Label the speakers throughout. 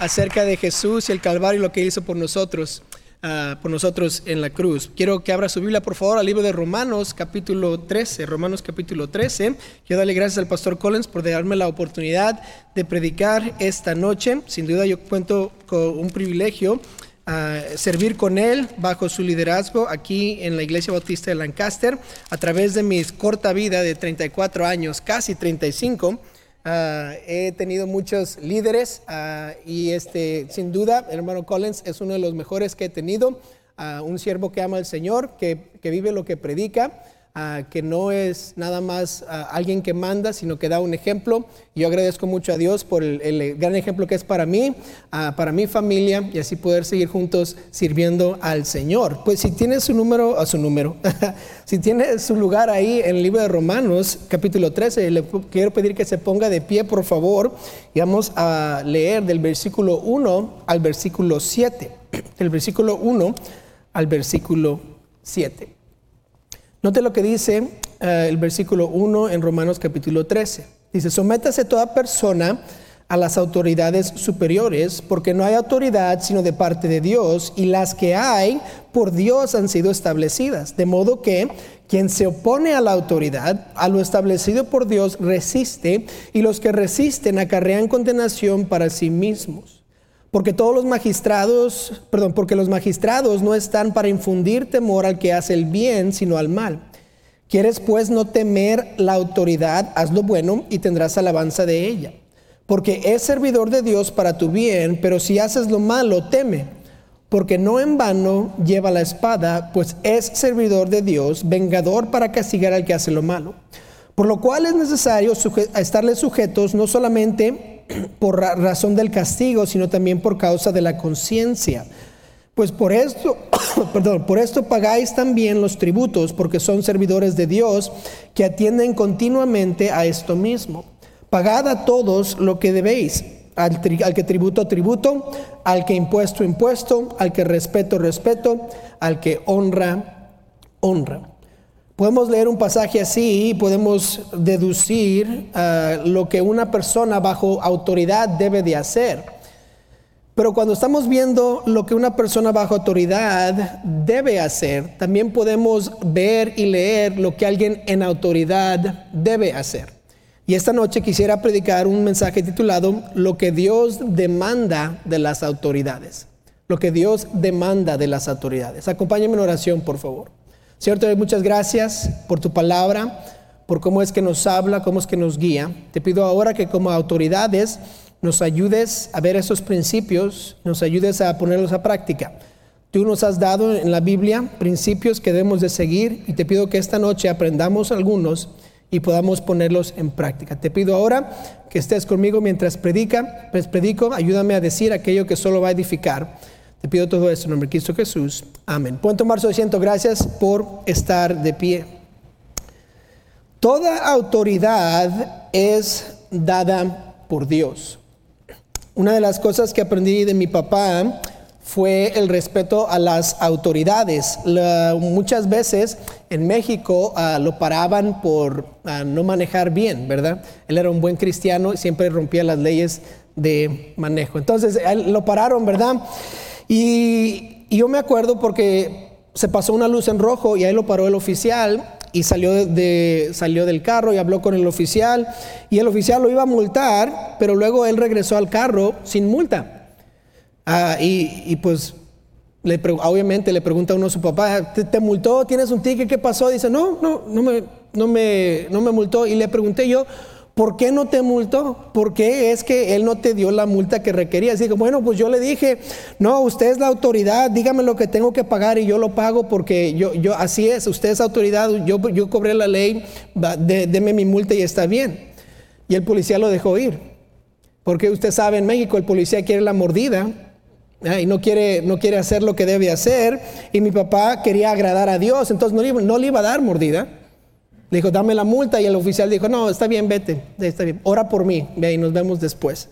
Speaker 1: acerca de Jesús y el Calvario y lo que hizo por nosotros, ah, por nosotros en la cruz. Quiero que abra su Biblia, por favor, al libro de Romanos, capítulo 13. Romanos, capítulo 13. Quiero darle gracias al pastor Collins por darme la oportunidad de predicar esta noche. Sin duda, yo cuento con un privilegio. ah, servir con él bajo su liderazgo aquí en la Iglesia Bautista de Lancaster a través de mi corta vida de 34 años, casi 35. Ah, he tenido muchos líderes ah, y este, sin duda, el hermano Collins es uno de los mejores que he tenido. Uh, un siervo que ama al Señor, que, que vive lo que predica que no es nada más alguien que manda, sino que da un ejemplo. Yo agradezco mucho a Dios por el, gran ejemplo que es para mí, para mi familia, y así poder seguir juntos sirviendo al Señor. Pues si tiene su número, a su número, si tiene su lugar ahí en el libro de Romanos, capítulo 13, le quiero pedir que se ponga de pie, por favor, y vamos a leer del versículo 1 al versículo 7. Del versículo 1 al versículo 7. Note lo que dice eh, el versículo 1 en Romanos capítulo 13. Dice, sométase toda persona a las autoridades superiores, porque no hay autoridad sino de parte de Dios, y las que hay por Dios han sido establecidas. De modo que quien se opone a la autoridad, a lo establecido por Dios, resiste, y los que resisten acarrean condenación para sí mismos. Porque todos los magistrados, perdón, porque los magistrados no están para infundir temor al que hace el bien, sino al mal. ¿Quieres pues no temer la autoridad? Haz lo bueno y tendrás alabanza de ella. Porque es servidor de Dios para tu bien, pero si haces lo malo, teme. Porque no en vano lleva la espada, pues es servidor de Dios, vengador para castigar al que hace lo malo. Por lo cual es necesario estarle sujetos no solamente por razón del castigo, sino también por causa de la conciencia. Pues por esto, perdón, por esto pagáis también los tributos, porque son servidores de Dios que atienden continuamente a esto mismo. Pagad a todos lo que debéis, al, al que tributo, tributo, al que impuesto, impuesto, al que respeto, respeto, al que honra, honra. Podemos leer un pasaje así y podemos deducir ah, lo que una persona bajo autoridad debe de hacer. Pero cuando estamos viendo lo que una persona bajo autoridad debe hacer, también podemos ver y leer lo que alguien en autoridad debe hacer. Y esta noche quisiera predicar un mensaje titulado Lo que Dios demanda de las autoridades. Lo que Dios demanda de las autoridades. Acompáñenme en oración, por favor. Señor, te muchas gracias por tu palabra, por cómo es que nos habla, cómo es que nos guía. Te pido ahora que como autoridades nos ayudes a ver esos principios, nos ayudes a ponerlos a práctica. Tú nos has dado en la Biblia principios que debemos de seguir y te pido que esta noche aprendamos algunos y podamos ponerlos en práctica. Te pido ahora que estés conmigo mientras predica, pues predico, ayúdame a decir aquello que solo va a edificar te pido todo esto en nombre de Cristo Jesús. Amén. Pueden tomar su asiento. Gracias por estar de pie. Toda autoridad es dada por Dios. Una de las cosas que aprendí de mi papá fue el respeto a las autoridades. muchas veces en México ah, lo paraban por ah, no manejar bien, ¿verdad? Él era un buen cristiano y siempre rompía las leyes de manejo. Entonces, lo pararon, ¿verdad? Y, yo me acuerdo porque se pasó una luz en rojo y ahí lo paró el oficial y salió, de, salió del carro y habló con el oficial y el oficial lo iba a multar, pero luego él regresó al carro sin multa. Ah, y, pues le, obviamente le pregunta uno a su papá, ¿te, multó? ¿Tienes un ticket? ¿Qué pasó? Dice, no, no, no me, no me, no me multó. Y le pregunté yo, ¿Por qué no te multó? ¿Por qué es que él no te dio la multa que requería? Así que, bueno, pues yo le dije, no, usted es la autoridad, dígame lo que tengo que pagar y yo lo pago porque yo, yo así es, usted es autoridad, yo, yo cobré la ley, deme mi multa y está bien. Y el policía lo dejó ir. Porque usted sabe, en México el policía quiere la mordida y no quiere, no quiere hacer lo que debe hacer. Y mi papá quería agradar a Dios, entonces no no le iba a dar mordida. Le dijo, dame la multa y el oficial dijo, no, está bien, vete, está bien, ora por mí, ve y nos vemos después.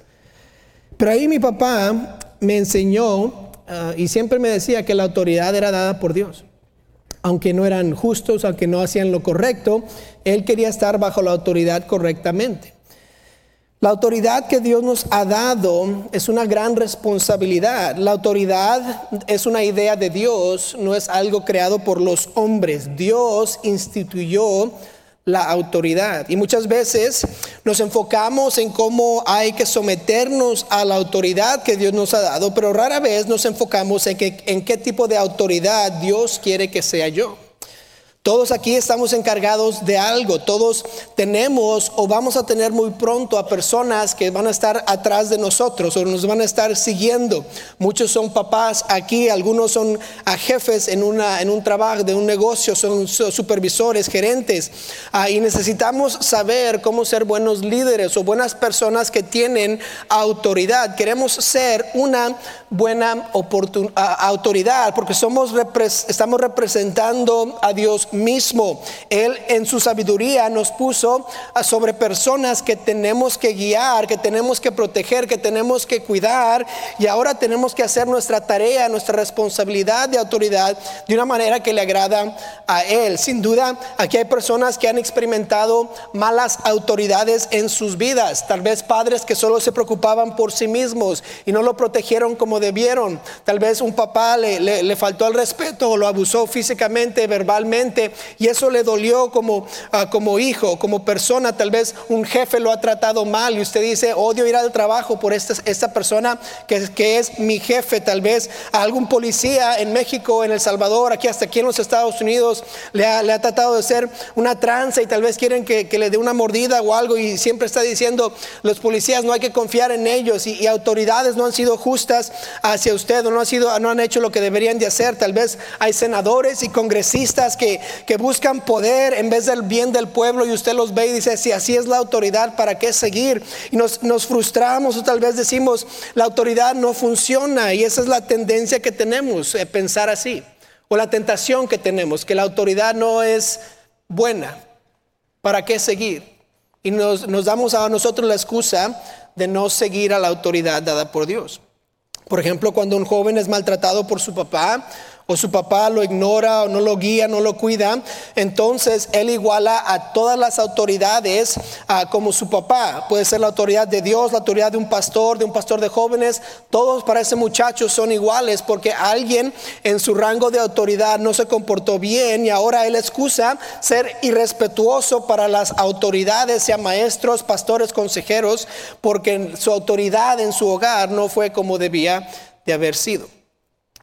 Speaker 1: Pero ahí mi papá me enseñó ah, y siempre me decía que la autoridad era dada por Dios. Aunque no eran justos, aunque no hacían lo correcto, él quería estar bajo la autoridad correctamente. La autoridad que Dios nos ha dado es una gran responsabilidad. La autoridad es una idea de Dios, no es algo creado por los hombres. Dios instituyó la autoridad. Y muchas veces nos enfocamos en cómo hay que someternos a la autoridad que Dios nos ha dado, pero rara vez nos enfocamos en, en qué tipo de autoridad Dios quiere que sea yo. Todos aquí estamos encargados de algo, todos tenemos o vamos a tener muy pronto a personas que van a estar atrás de nosotros o nos van a estar siguiendo. Muchos son papás aquí, algunos son jefes en un trabajo, de un negocio, son supervisores, gerentes. Ah, y necesitamos saber cómo ser buenos líderes o buenas personas que tienen autoridad. Queremos ser una buena autoridad porque somos, estamos representando a Dios mismo. Él en su sabiduría nos puso sobre personas que tenemos que guiar, que tenemos que proteger, que tenemos que cuidar y ahora tenemos que hacer nuestra tarea, nuestra responsabilidad de autoridad de una manera que le agrada a Él. Sin duda, aquí hay personas que han experimentado malas autoridades en sus vidas, tal vez padres que solo se preocupaban por sí mismos y no lo protegieron como debieron. Tal vez un papá le, le, faltó al respeto o lo abusó físicamente, verbalmente, y eso le dolió como, ah, como hijo, como persona. Tal vez un jefe lo ha tratado mal y usted dice, odio ir al trabajo por esta, persona que, que es mi jefe. Tal vez algún policía en México, en El Salvador, aquí hasta aquí en los Estados Unidos, le ha, le ha tratado de hacer una tranza y tal vez quieren que, le dé una mordida o algo y siempre está diciendo, los policías no hay que confiar en ellos y, y autoridades no han sido justas hacia usted o no, han sido, no han hecho lo que deberían de hacer. Tal vez hay senadores y congresistas que, que buscan poder en vez del bien del pueblo y usted los ve y dice, si así es la autoridad, ¿para qué seguir? Y nos, nos frustramos o tal vez decimos, la autoridad no funciona y esa es la tendencia que tenemos, eh, pensar así. O la tentación que tenemos, que la autoridad no es buena. ¿Para qué seguir? Y nos, nos damos a nosotros la excusa de no seguir a la autoridad dada por Dios. Por ejemplo, cuando un joven es maltratado por su papá o su papá lo ignora o no lo guía, no lo cuida, entonces él iguala a todas las autoridades como su papá. Puede ser la autoridad de Dios, la autoridad de un pastor, de un pastor de jóvenes. Todos para ese muchacho son iguales porque alguien en su rango de autoridad no se comportó bien y ahora él excusa ser irrespetuoso para las autoridades, sea maestros, pastores, consejeros, porque su autoridad en su hogar no fue como debía de haber sido.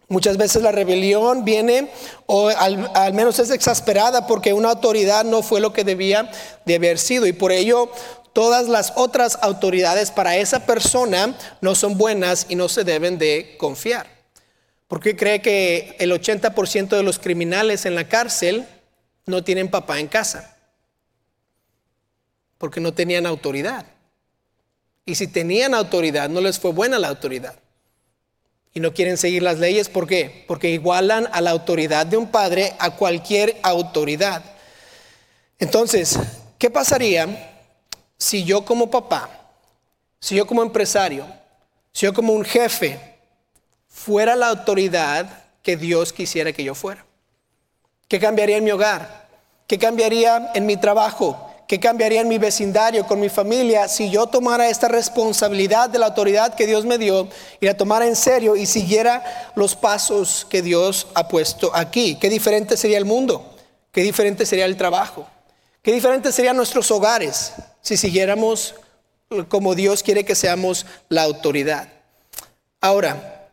Speaker 1: Muchas veces la rebelión viene o al, menos es exasperada porque una autoridad no fue lo que debía de haber sido y por ello todas las otras autoridades para esa persona no son buenas y no se deben de confiar. ¿Por qué cree que el 80% de los criminales en la cárcel no tienen papá en casa? Porque no tenían autoridad. Y si tenían autoridad, no les fue buena la autoridad y no quieren seguir las leyes. ¿Por qué? Porque igualan a la autoridad de un padre a cualquier autoridad. Entonces, ¿qué pasaría si yo como papá, si yo como empresario, si yo como un jefe fuera la autoridad que Dios quisiera que yo fuera? ¿Qué cambiaría en mi hogar? ¿Qué cambiaría en mi trabajo? ¿Qué cambiaría en mi vecindario, con mi familia, si yo tomara esta responsabilidad de la autoridad que Dios me dio y la tomara en serio y siguiera los pasos que Dios ha puesto aquí? ¿Qué diferente sería el mundo? ¿Qué diferente sería el trabajo? ¿Qué diferente serían nuestros hogares si siguiéramos como Dios quiere que seamos la autoridad? Ahora,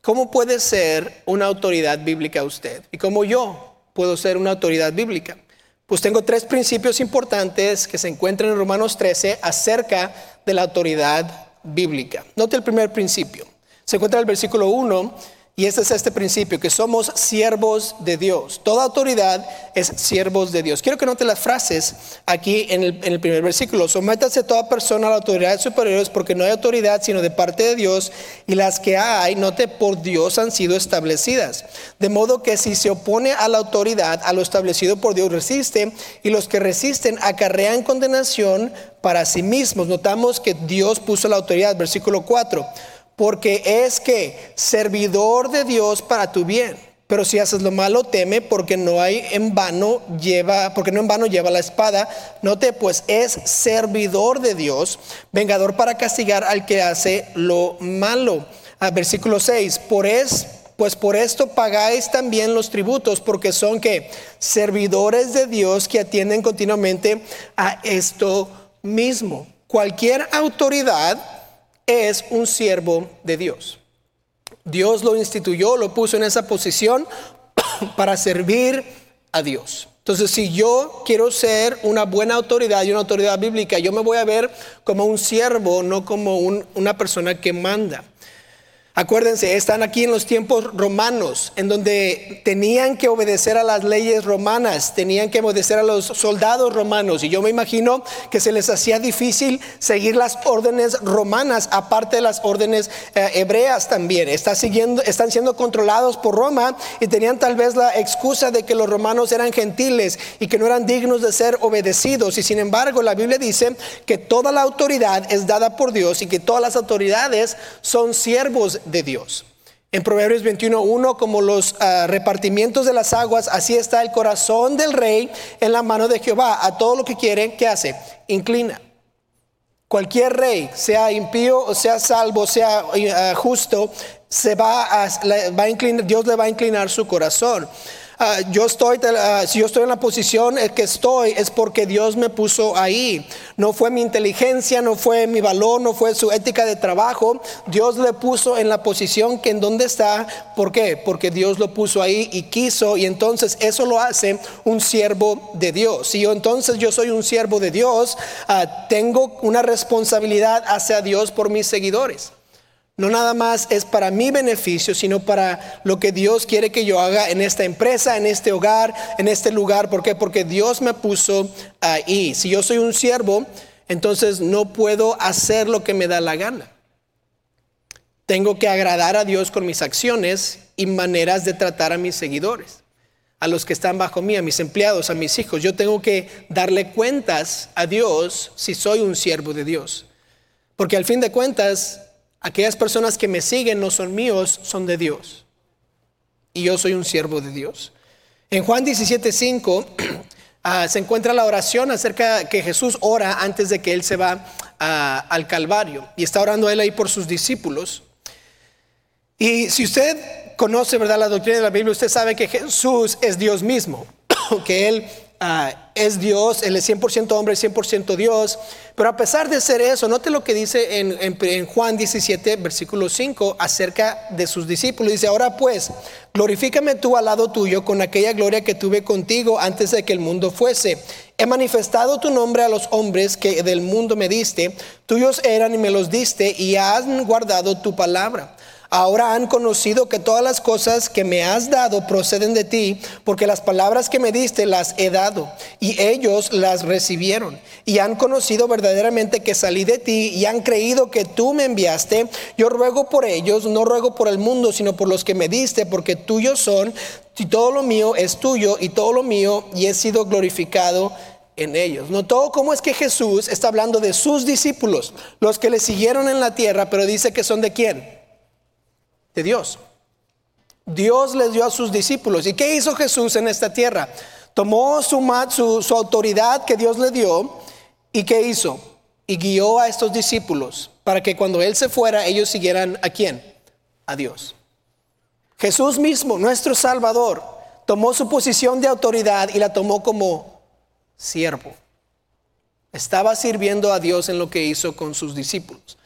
Speaker 1: ¿cómo puede ser una autoridad bíblica usted? ¿Y cómo yo puedo ser una autoridad bíblica? Pues tengo tres principios importantes que se encuentran en Romanos 13 acerca de la autoridad bíblica. Note el primer principio. Se encuentra en el versículo 1 y este es este principio, que somos siervos de Dios. Toda autoridad es siervos de Dios. Quiero que note las frases aquí en el, primer versículo. Sométase toda persona a la autoridad superiores porque no hay autoridad sino de parte de Dios y las que hay, note, por Dios han sido establecidas. De modo que si se opone a la autoridad, a lo establecido por Dios resiste y los que resisten acarrean condenación para sí mismos. Notamos que Dios puso la autoridad, versículo 4 porque es que servidor de Dios para tu bien. pero si haces lo malo, teme, porque no hay en vano lleva, porque no en vano lleva la espada. Note, pues es servidor de Dios, vengador para castigar al que hace lo malo. Ah, versículo 6, por es, pues por esto pagáis también los tributos, porque son que servidores de Dios que atienden continuamente a esto mismo. Cualquier autoridad es un siervo de Dios. Dios lo instituyó, lo puso en esa posición para servir a Dios. Entonces, si yo quiero ser una buena autoridad y una autoridad bíblica, yo me voy a ver como un siervo, no como una persona que manda. Acuérdense, están aquí en los tiempos romanos, en donde tenían que obedecer a las leyes romanas, tenían que obedecer a los soldados romanos. Y yo me imagino que se les hacía difícil seguir las órdenes romanas, aparte de las órdenes eh, hebreas también. siguiendo, están siendo controlados por Roma y tenían tal vez la excusa de que los romanos eran gentiles y que no eran dignos de ser obedecidos. Y sin embargo, la Biblia dice que toda la autoridad es dada por Dios y que todas las autoridades son siervos de Dios. En Proverbios 21.1, como los ah, repartimientos de las aguas, así está el corazón del rey en la mano de Jehová. A todo lo que quiere, ¿qué hace? Inclina. Cualquier rey, sea impío o sea salvo, sea ah, justo, se va a inclinar, Dios le va a inclinar su corazón. Ah, yo estoy, ah, si yo estoy en la posición en que estoy, es porque Dios me puso ahí. No fue mi inteligencia, no fue mi valor, no fue su ética de trabajo. Dios le puso en la posición que en donde está. ¿Por qué? Porque Dios lo puso ahí y quiso. Y entonces eso lo hace un siervo de Dios. Si yo entonces yo soy un siervo de Dios, ah, tengo una responsabilidad hacia Dios por mis seguidores. No nada más es para mi beneficio, sino para lo que Dios quiere que yo haga en esta empresa, en este hogar, en este lugar. ¿Por qué? Porque Dios me puso ahí. Si yo soy un siervo, entonces no puedo hacer lo que me da la gana. Tengo que agradar a Dios con mis acciones y maneras de tratar a mis seguidores, a los que están bajo mí, a mis empleados, a mis hijos. Yo tengo que darle cuentas a Dios si soy un siervo de Dios. Porque al fin de cuentas, Aquellas personas que me siguen no son míos, son de Dios. Y yo soy un siervo de Dios. En Juan 17:5 ah, se encuentra la oración acerca que Jesús ora antes de que él se va ah, al Calvario. Y está orando él ahí por sus discípulos. Y si usted conoce, ¿verdad?, la doctrina de la Biblia, usted sabe que Jesús es Dios mismo, que él Ah, es Dios, Él es 100% hombre, 100% Dios. Pero a pesar de ser eso, note lo que dice en, en, Juan 17, versículo 5, acerca de sus discípulos. Dice, ahora pues, glorifícame tú al lado tuyo con aquella gloria que tuve contigo antes de que el mundo fuese. He manifestado tu nombre a los hombres que del mundo me diste, tuyos eran y me los diste, y han guardado tu palabra. Ahora han conocido que todas las cosas que me has dado proceden de ti, porque las palabras que me diste las he dado, y ellos las recibieron. Y han conocido verdaderamente que salí de ti, y han creído que tú me enviaste. Yo ruego por ellos, no ruego por el mundo, sino por los que me diste, porque tuyos son, y todo lo mío es tuyo, y todo lo mío, y he sido glorificado en ellos. Notó cómo es que Jesús está hablando de sus discípulos, los que le siguieron en la tierra, pero dice que son de quién? De Dios. Dios les dio a sus discípulos. ¿Y qué hizo Jesús en esta tierra? Tomó su, su, autoridad que Dios le dio y ¿qué hizo? Y guió a estos discípulos para que cuando Él se fuera ellos siguieran a quién? A Dios. Jesús mismo, nuestro Salvador, tomó su posición de autoridad y la tomó como siervo. Estaba sirviendo a Dios en lo que hizo con sus discípulos.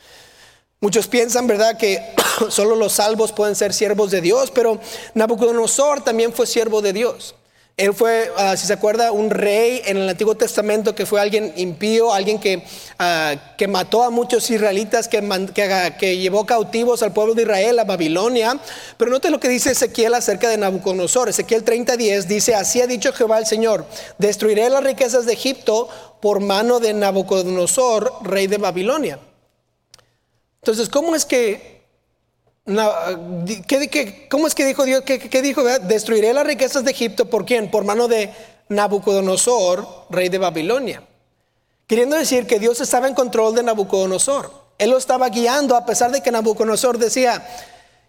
Speaker 1: Muchos piensan, ¿verdad?, que solo los salvos pueden ser siervos de Dios, pero Nabucodonosor también fue siervo de Dios. Él fue, ah, si se acuerda, un rey en el Antiguo Testamento que fue alguien impío, alguien que, ah, que mató a muchos israelitas, que, que, que, llevó cautivos al pueblo de Israel a Babilonia. Pero note lo que dice Ezequiel acerca de Nabucodonosor. Ezequiel 30:10 dice, así ha dicho Jehová el Señor, destruiré las riquezas de Egipto por mano de Nabucodonosor, rey de Babilonia. Entonces, ¿cómo es que, cómo es que dijo Dios, ¿Qué dijo? Destruiré las riquezas de Egipto, ¿por quién? Por mano de Nabucodonosor, rey de Babilonia. Queriendo decir que Dios estaba en control de Nabucodonosor. Él lo estaba guiando a pesar de que Nabucodonosor decía,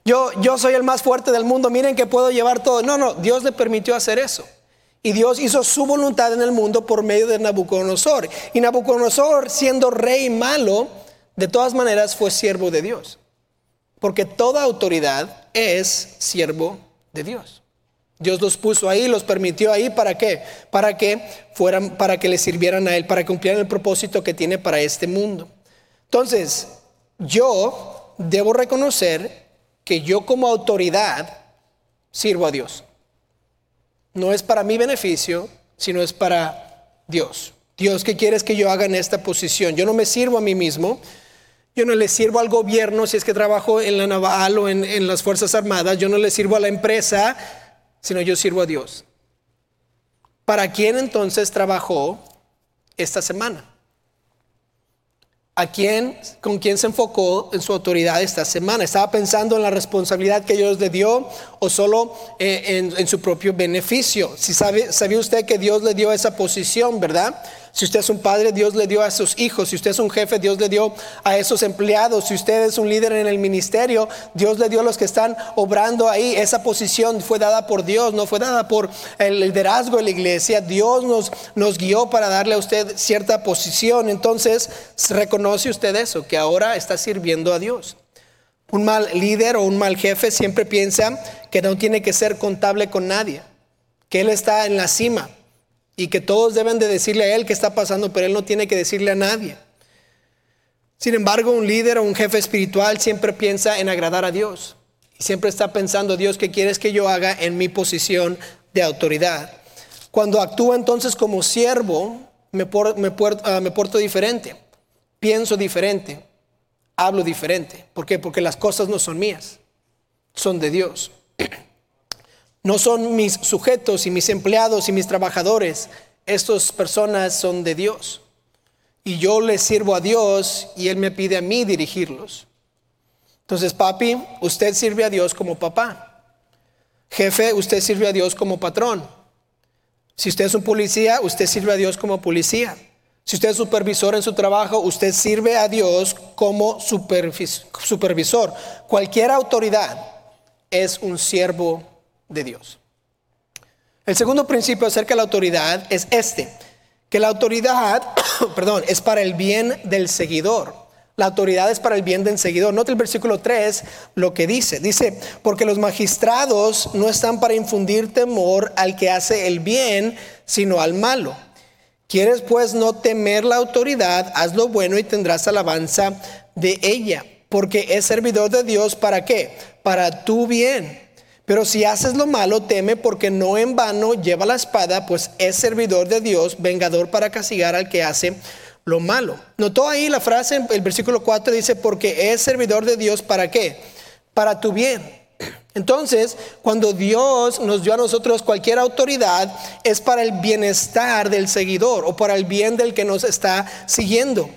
Speaker 1: yo, yo soy el más fuerte del mundo, miren que puedo llevar todo. No, no, Dios le permitió hacer eso. Y Dios hizo su voluntad en el mundo por medio de Nabucodonosor. Y Nabucodonosor, siendo rey malo, de todas maneras fue siervo de Dios. Porque toda autoridad es siervo de Dios. Dios los puso ahí, los permitió ahí, ¿para qué? Para que fueran, para que le sirvieran a Él, para cumplir el propósito que tiene para este mundo. Entonces, yo debo reconocer que yo como autoridad sirvo a Dios. No es para mi beneficio, sino es para Dios. Dios, ¿qué quieres que yo haga en esta posición? Yo no me sirvo a mí mismo, yo no le sirvo al gobierno si es que trabajo en la naval o en, en las Fuerzas Armadas, yo no le sirvo a la empresa sino yo sirvo a Dios. ¿Para quién entonces trabajó esta semana? ¿A quién, con quién se enfocó en su autoridad esta semana? ¿Estaba pensando en la responsabilidad que Dios le dio o solo eh, en, su propio beneficio? Si sabe, sabía usted que Dios le dio esa posición, ¿verdad? Si usted es un padre, Dios le dio a sus hijos. Si usted es un jefe, Dios le dio a esos empleados. Si usted es un líder en el ministerio, Dios le dio a los que están obrando ahí. Esa posición fue dada por Dios, no fue dada por el liderazgo de la iglesia. Dios nos, nos guió para darle a usted cierta posición. Entonces, reconoce usted eso, que ahora está sirviendo a Dios. Un mal líder o un mal jefe siempre piensa que no tiene que ser contable con nadie, que él está en la cima y que todos deben de decirle a él qué está pasando, pero él no tiene que decirle a nadie. Sin embargo, un líder o un jefe espiritual siempre piensa en agradar a Dios y siempre está pensando, Dios, ¿qué quieres que yo haga en mi posición de autoridad? Cuando actúo entonces como siervo, me, me, uh, me porto diferente, pienso diferente, hablo diferente. ¿Por qué? Porque las cosas no son mías, son de Dios. No son mis sujetos y mis empleados y mis trabajadores. Estas personas son de Dios. Y yo les sirvo a Dios y Él me pide a mí dirigirlos. Entonces, papi, usted sirve a Dios como papá. Jefe, usted sirve a Dios como patrón. Si usted es un policía, usted sirve a Dios como policía. Si usted es supervisor en su trabajo, usted sirve a Dios como supervisor. Cualquier autoridad es un siervo de Dios. El segundo principio acerca de la autoridad es este, que la autoridad, perdón, es para el bien del seguidor. La autoridad es para el bien del seguidor. Note el versículo 3 lo que dice. Dice, porque los magistrados no están para infundir temor al que hace el bien, sino al malo. ¿Quieres pues no temer la autoridad? Haz lo bueno y tendrás alabanza de ella. Porque es servidor de Dios para qué? Para tu bien pero si haces lo malo, teme porque no en vano lleva la espada, pues es servidor de Dios, vengador para castigar al que hace lo malo. Notó ahí la frase, el versículo 4 dice, porque es servidor de Dios para qué? Para tu bien. Entonces, cuando Dios nos dio a nosotros cualquier autoridad, es para el bienestar del seguidor o para el bien del que nos está siguiendo.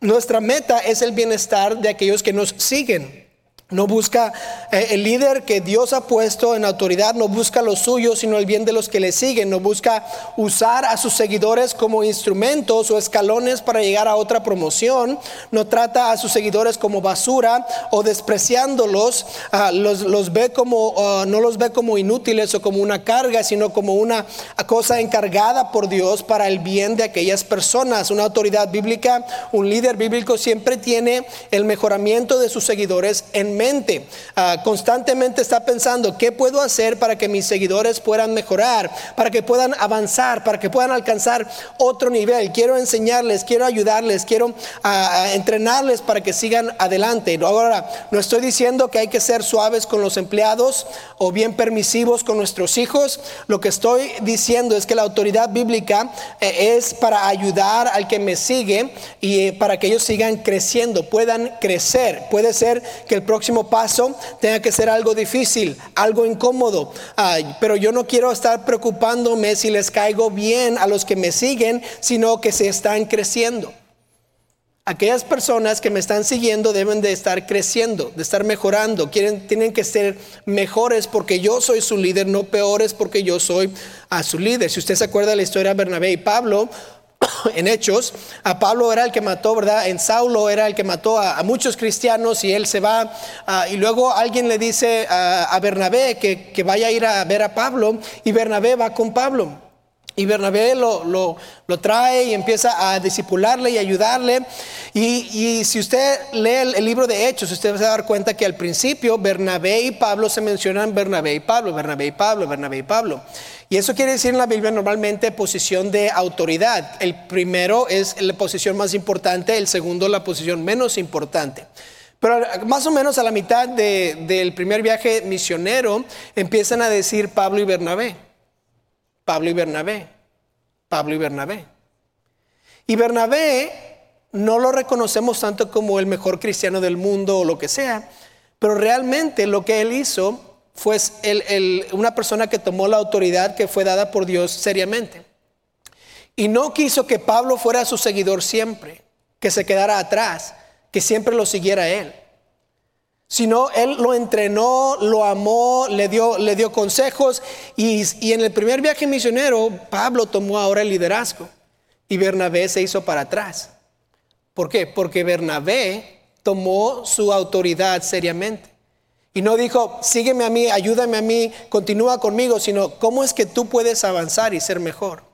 Speaker 1: Nuestra meta es el bienestar de aquellos que nos siguen. No busca eh, el líder que Dios ha puesto en autoridad, no busca lo suyo, sino el bien de los que le siguen. No busca usar a sus seguidores como instrumentos o escalones para llegar a otra promoción. No trata a sus seguidores como basura o despreciándolos. Ah, los, ve como, ah, no los ve como inútiles o como una carga, sino como una cosa encargada por Dios para el bien de aquellas personas. Una autoridad bíblica, un líder bíblico siempre tiene el mejoramiento de sus seguidores en Ah, constantemente está pensando, ¿qué puedo hacer para que mis seguidores puedan mejorar, para que puedan avanzar, para que puedan alcanzar otro nivel? Quiero enseñarles, quiero ayudarles, quiero ah, entrenarles para que sigan adelante. Ahora, no estoy diciendo que hay que ser suaves con los empleados o bien permisivos con nuestros hijos. Lo que estoy diciendo es que la autoridad bíblica eh, es para ayudar al que me sigue y eh, para que ellos sigan creciendo, puedan crecer. Puede ser que el próximo paso tenga que ser algo difícil, algo incómodo. pero yo no quiero estar preocupándome si les caigo bien a los que me siguen, sino que se están creciendo. Aquellas personas que me están siguiendo deben de estar creciendo, de estar mejorando. Quieren, tienen que ser mejores porque yo soy su líder, no peores porque yo soy a su líder. Si usted se acuerda de la historia de Bernabé y Pablo, en Hechos, a Pablo era el que mató, ¿verdad? En Saulo era el que mató a, muchos cristianos y él se va. y luego alguien le dice a, Bernabé que, que, vaya a ir a ver a Pablo y Bernabé va con Pablo. Y Bernabé lo, lo, trae y empieza a discipularle y ayudarle. Y, y si usted lee el, libro de Hechos, usted va a dar cuenta que al principio Bernabé y Pablo se mencionan Bernabé y Pablo, Bernabé y Pablo, Bernabé y Pablo. Y eso quiere decir en la Biblia normalmente posición de autoridad. El primero es la posición más importante, el segundo la posición menos importante. Pero más o menos a la mitad del primer viaje misionero empiezan a decir Pablo y Bernabé. Pablo y Bernabé, Pablo y Bernabé. Y Bernabé no lo reconocemos tanto como el mejor cristiano del mundo o lo que sea, pero realmente lo que él hizo fue una persona que tomó la autoridad que fue dada por Dios seriamente. Y no quiso que Pablo fuera su seguidor siempre, que se quedara atrás, que siempre lo siguiera él sino él lo entrenó, lo amó, le dio, le dio consejos y, y, en el primer viaje misionero Pablo tomó ahora el liderazgo y Bernabé se hizo para atrás. ¿Por qué? Porque Bernabé tomó su autoridad seriamente. Y no dijo, sígueme a mí, ayúdame a mí, continúa conmigo, sino, ¿cómo es que tú puedes avanzar y ser mejor?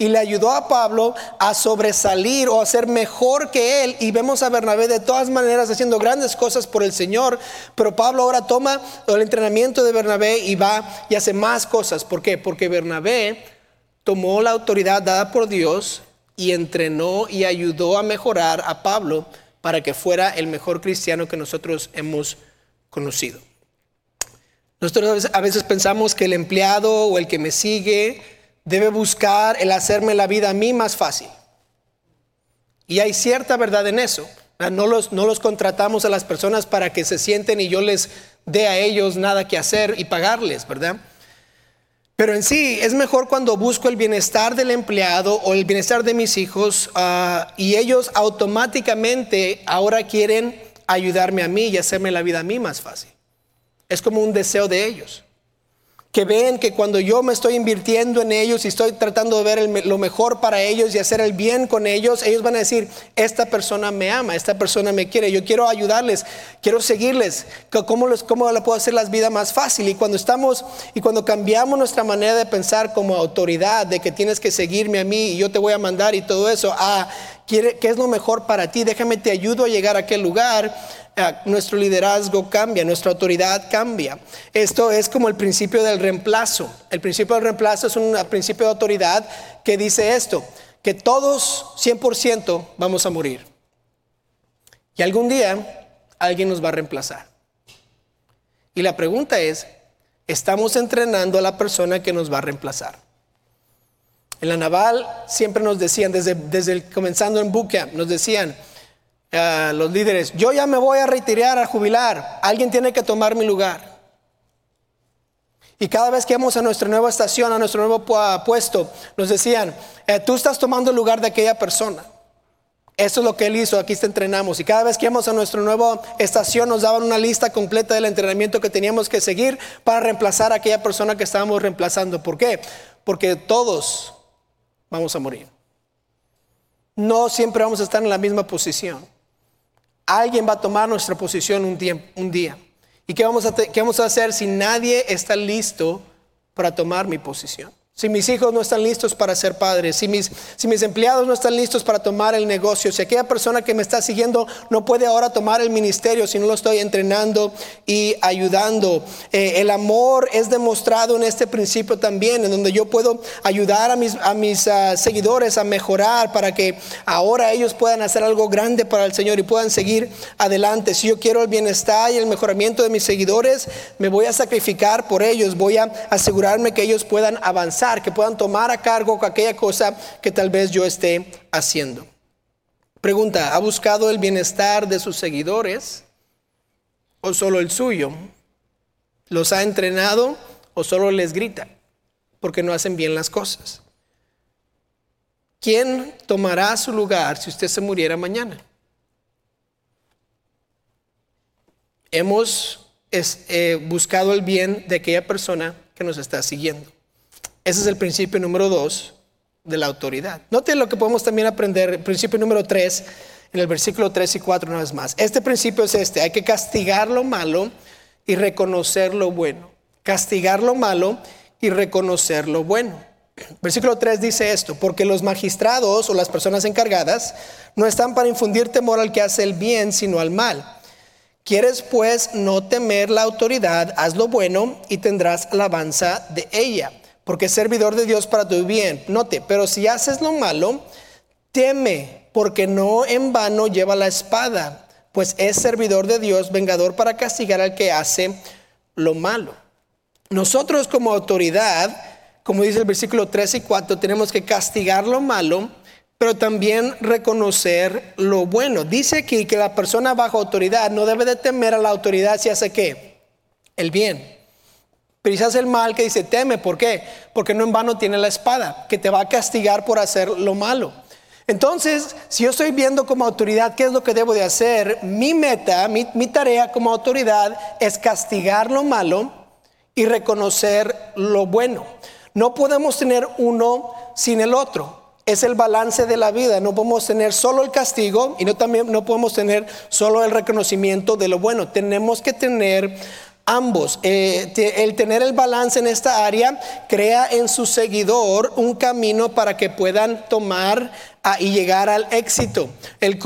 Speaker 1: Y le ayudó a Pablo a sobresalir o a ser mejor que él. Y vemos a Bernabé de todas maneras haciendo grandes cosas por el Señor, pero Pablo ahora toma el entrenamiento de Bernabé y va y hace más cosas. ¿Por qué? Porque Bernabé tomó la autoridad dada por Dios y entrenó y ayudó a mejorar a Pablo para que fuera el mejor cristiano que nosotros hemos conocido. Nosotros a veces pensamos que el empleado o el que me sigue, debe buscar el hacerme la vida a mí más fácil. Y hay cierta verdad en eso. No los, no los contratamos a las personas para que se sienten y yo les dé a ellos nada que hacer y pagarles, ¿verdad? Pero en sí es mejor cuando busco el bienestar del empleado o el bienestar de mis hijos ah, y ellos automáticamente ahora quieren ayudarme a mí y hacerme la vida a mí más fácil. Es como un deseo de ellos que ven que cuando yo me estoy invirtiendo en ellos y estoy tratando de ver lo mejor para ellos y hacer el bien con ellos, ellos van a decir, esta persona me ama, esta persona me quiere, yo quiero ayudarles, quiero seguirles, ¿cómo, les, cómo le puedo hacer las vidas más fácil? Y cuando estamos y cuando cambiamos nuestra manera de pensar como autoridad, de que tienes que seguirme a mí y yo te voy a mandar y todo eso, a ¿qué es lo mejor para ti? Déjame te ayudo a llegar a aquel lugar Ah, nuestro liderazgo cambia, nuestra autoridad cambia. Esto es como el principio del reemplazo. El principio del reemplazo es un principio de autoridad que dice esto, que todos 100% vamos a morir. Y algún día alguien nos va a reemplazar. Y la pregunta es, ¿estamos entrenando a la persona que nos va a reemplazar? En la naval siempre nos decían, desde, desde comenzando en Buquia, nos decían, los líderes, yo ya me voy a retirar, a jubilar, alguien tiene que tomar mi lugar. Y cada vez que vamos a nuestra nueva estación, a nuestro nuevo puesto, nos decían, eh, tú estás tomando el lugar de aquella persona. Eso es lo que él hizo, aquí te entrenamos. Y cada vez que íbamos a nuestra nueva estación nos daban una lista completa del entrenamiento que teníamos que seguir para reemplazar a aquella persona que estábamos reemplazando. ¿Por qué? Porque todos vamos a morir. No siempre vamos a estar en la misma posición. Alguien va a tomar nuestra posición un día. ¿Y qué vamos, a qué vamos a hacer si nadie está listo para tomar mi posición? Si mis hijos no están listos para ser padres, si mis, si mis empleados no están listos para tomar el negocio, si aquella persona que me está siguiendo no puede ahora tomar el ministerio, si no lo estoy entrenando y ayudando. Eh, el amor es demostrado en este principio también, en donde yo puedo ayudar a mis, a mis ah, seguidores a mejorar para que ahora ellos puedan hacer algo grande para el Señor y puedan seguir adelante. Si yo quiero el bienestar y el mejoramiento de mis seguidores, me voy a sacrificar por ellos, voy a asegurarme que ellos puedan avanzar que puedan tomar a cargo aquella cosa que tal vez yo esté haciendo. Pregunta, ¿ha buscado el bienestar de sus seguidores o solo el suyo? ¿Los ha entrenado o solo les grita porque no hacen bien las cosas? ¿Quién tomará su lugar si usted se muriera mañana? Hemos eh, buscado el bien de aquella persona que nos está siguiendo. Ese es el principio número dos de la autoridad. Note lo que podemos también aprender, principio número 3, en el versículo 3 y 4 una vez más. Este principio es este, hay que castigar lo malo y reconocer lo bueno. Castigar lo malo y reconocer lo bueno. Versículo 3 dice esto, porque los magistrados o las personas encargadas no están para infundir temor al que hace el bien, sino al mal. Quieres pues no temer la autoridad, haz lo bueno y tendrás alabanza de ella, porque es servidor de Dios para tu bien. Note, pero si haces lo malo, teme, porque no en vano lleva la espada, pues es servidor de Dios, vengador para castigar al que hace lo malo. Nosotros como autoridad, como dice el versículo 3 y 4, tenemos que castigar lo malo, pero también reconocer lo bueno. Dice aquí que la persona bajo autoridad no debe de temer a la autoridad si hace qué? El bien. Pero hace el mal, que dice teme, ¿por qué? Porque no en vano tiene la espada, que te va a castigar por hacer lo malo. Entonces, si yo estoy viendo como autoridad qué es lo que debo de hacer, mi meta, mi, mi tarea como autoridad es castigar lo malo y reconocer lo bueno. No podemos tener uno sin el otro es el balance de la vida. No podemos tener solo el castigo y no, también, no podemos tener solo el reconocimiento de lo bueno. Tenemos que tener ambos. Eh, el tener el balance en esta área crea en su seguidor un camino para que puedan tomar y llegar al éxito.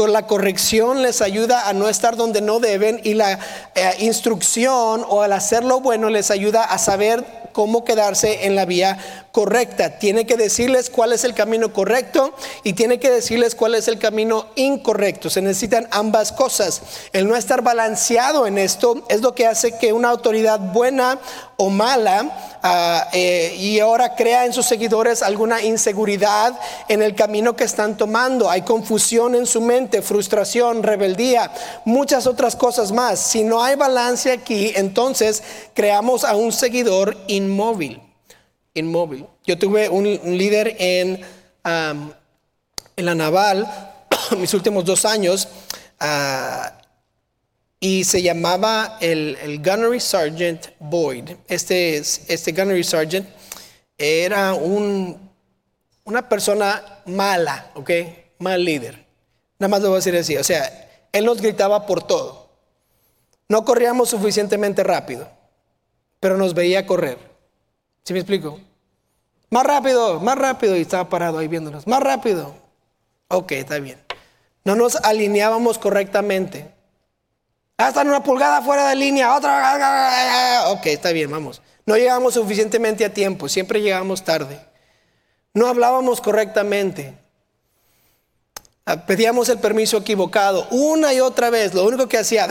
Speaker 1: La corrección les ayuda a no estar donde no deben y la eh, instrucción o al hacer lo bueno les ayuda a saber cómo quedarse en la vía correcta. Tiene que decirles cuál es el camino correcto y tiene que decirles cuál es el camino incorrecto. Se necesitan ambas cosas. El no estar balanceado en esto es lo que hace que una autoridad buena o mala ah, eh, y ahora crea en sus seguidores alguna inseguridad en el camino que están tomando. Hay confusión en su mente, frustración, rebeldía, muchas otras cosas más. Si no hay balance aquí, entonces creamos a un seguidor inmóvil. Inmóvil. Yo tuve un, líder en, en la naval mis últimos dos años. Uh, y se llamaba el, el, Gunnery Sergeant Boyd. Este, este Gunnery Sergeant era un, una persona mala, ¿ok? Mal líder. Nada más lo voy a decir así. O sea, él nos gritaba por todo. No corríamos suficientemente rápido, pero nos veía correr. ¿Sí me explico? Más rápido, más rápido. Y estaba parado ahí viéndonos. Más rápido. Ok, está bien. No nos alineábamos correctamente. Hasta una pulgada fuera de línea, otra. Ok, está bien, vamos. No llegamos suficientemente a tiempo, siempre llegamos tarde. No hablábamos correctamente. Ah, pedíamos el permiso equivocado una y otra vez. Lo único que hacía,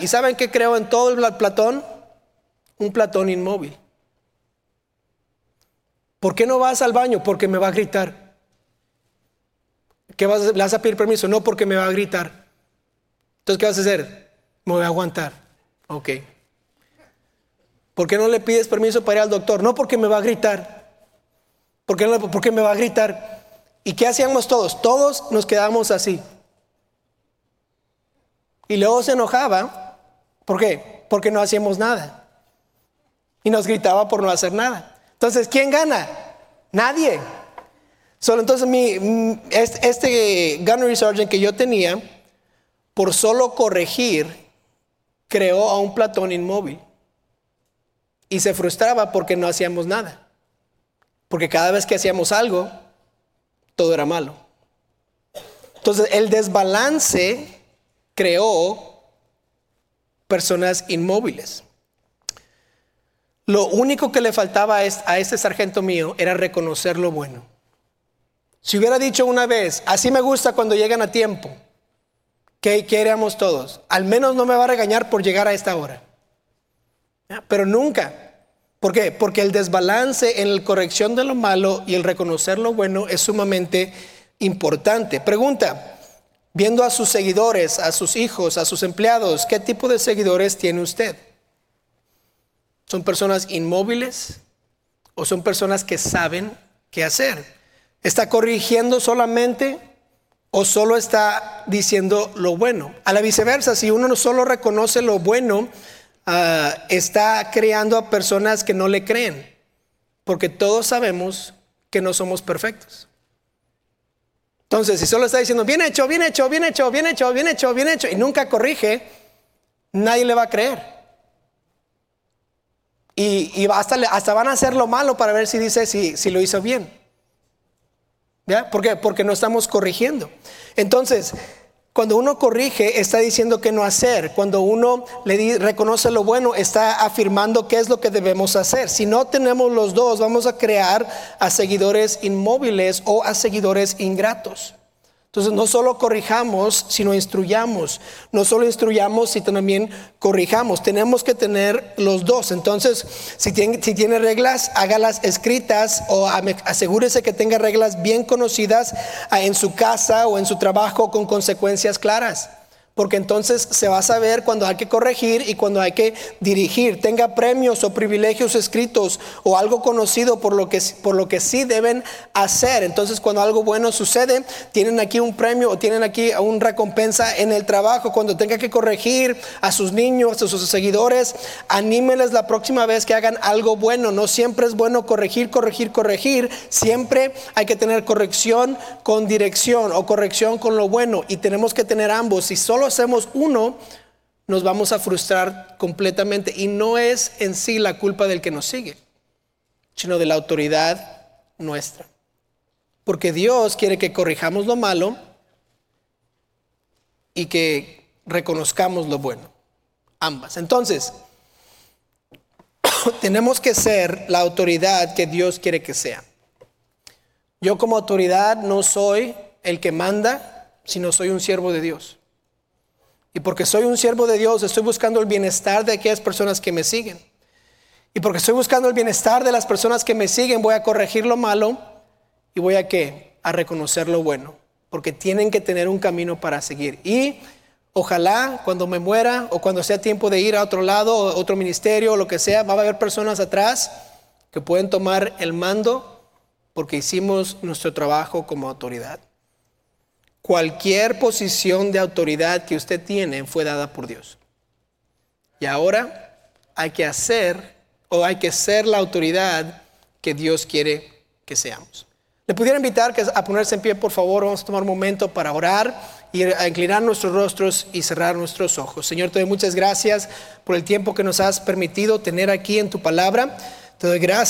Speaker 1: ¿y saben qué creo en todo el platón? Un platón inmóvil. ¿Por qué no vas al baño? Porque me va a gritar. ¿Qué vas, ¿Le vas a pedir permiso? No, porque me va a gritar. Entonces, ¿qué vas a hacer? Me voy a aguantar. Ok. ¿Por qué no le pides permiso para ir al doctor? No, porque me va a gritar. ¿Por qué, no, porque me va a gritar? ¿Y qué hacíamos todos? Todos nos quedamos así. Y luego se enojaba. ¿Por qué? Porque no hacíamos nada. Y nos gritaba por no hacer nada. Entonces, ¿quién gana? Nadie. Solo entonces mi, este, gunnery sergeant que yo tenía, por solo corregir, creó a un Platón inmóvil. Y se frustraba porque no hacíamos nada. Porque cada vez que hacíamos algo, todo era malo. Entonces el desbalance creó personas inmóviles. Lo único que le faltaba a este sargento mío era reconocer lo bueno. Si hubiera dicho una vez, así me gusta cuando llegan a tiempo, ¿Qué queremos todos? Al menos no me va a regañar por llegar a esta hora. Pero nunca. ¿Por qué? Porque el desbalance en la corrección de lo malo y el reconocer lo bueno es sumamente importante. Pregunta, viendo a sus seguidores, a sus hijos, a sus empleados, ¿qué tipo de seguidores tiene usted? ¿Son personas inmóviles o son personas que saben qué hacer? ¿Está corrigiendo solamente o solo está diciendo lo bueno. A la viceversa, si uno solo reconoce lo bueno, ah, está creando a personas que no le creen. Porque todos sabemos que no somos perfectos. Entonces, si solo está diciendo, bien hecho, bien hecho, bien hecho, bien hecho, bien hecho, bien hecho, y nunca corrige, nadie le va a creer. Y, hasta, van a hacer lo malo para ver si dice si, si lo hizo bien. ¿Ya? ¿Por qué? Porque no estamos corrigiendo. Entonces, cuando uno corrige, está diciendo qué no hacer. Cuando uno le reconoce lo bueno, está afirmando qué es lo que debemos hacer. Si no tenemos los dos, vamos a crear a seguidores inmóviles o a seguidores ingratos. Entonces no solo corrijamos, sino instruyamos. No solo instruyamos, sino también corrijamos. Tenemos que tener los dos. Entonces, si tiene, si tiene reglas, hágalas escritas o asegúrese que tenga reglas bien conocidas ah, en su casa o en su trabajo con consecuencias claras porque entonces se va a saber cuando hay que corregir y cuando hay que dirigir. Tenga premios o privilegios escritos o algo conocido por lo que, por lo que sí deben hacer. Entonces cuando algo bueno sucede, tienen aquí un premio o tienen aquí una recompensa en el trabajo. Cuando tenga que corregir a sus niños, a sus seguidores, anímeles la próxima vez que hagan algo bueno. No siempre es bueno corregir, corregir, corregir. Siempre hay que tener corrección con dirección o corrección con lo bueno y tenemos que tener ambos. Si solo hacemos uno, nos vamos a frustrar completamente. Y no es en sí la culpa del que nos sigue, sino de la autoridad nuestra. Porque Dios quiere que corrijamos lo malo y que reconozcamos lo bueno. Ambas. Entonces, tenemos que ser la autoridad que Dios quiere que sea. Yo como autoridad no soy el que manda, sino soy un siervo de Dios. Y porque soy un siervo de Dios, estoy buscando el bienestar de aquellas personas que me siguen. Y porque estoy buscando el bienestar de las personas que me siguen, voy a corregir lo malo y voy a qué? A reconocer lo bueno. Porque tienen que tener un camino para seguir. Y ojalá cuando me muera o cuando sea tiempo de ir a otro lado, o otro ministerio o lo que sea, va a haber personas atrás que pueden tomar el mando porque hicimos nuestro trabajo como autoridad. Cualquier posición de autoridad que usted tiene fue dada por Dios. Y ahora hay que hacer o hay que ser la autoridad que Dios quiere que seamos. Le pudiera invitar a ponerse en pie, por favor. Vamos a tomar un momento para orar y a inclinar nuestros rostros y cerrar nuestros ojos. Señor, te doy muchas gracias por el tiempo que nos has permitido tener aquí en tu palabra. Te doy gracias.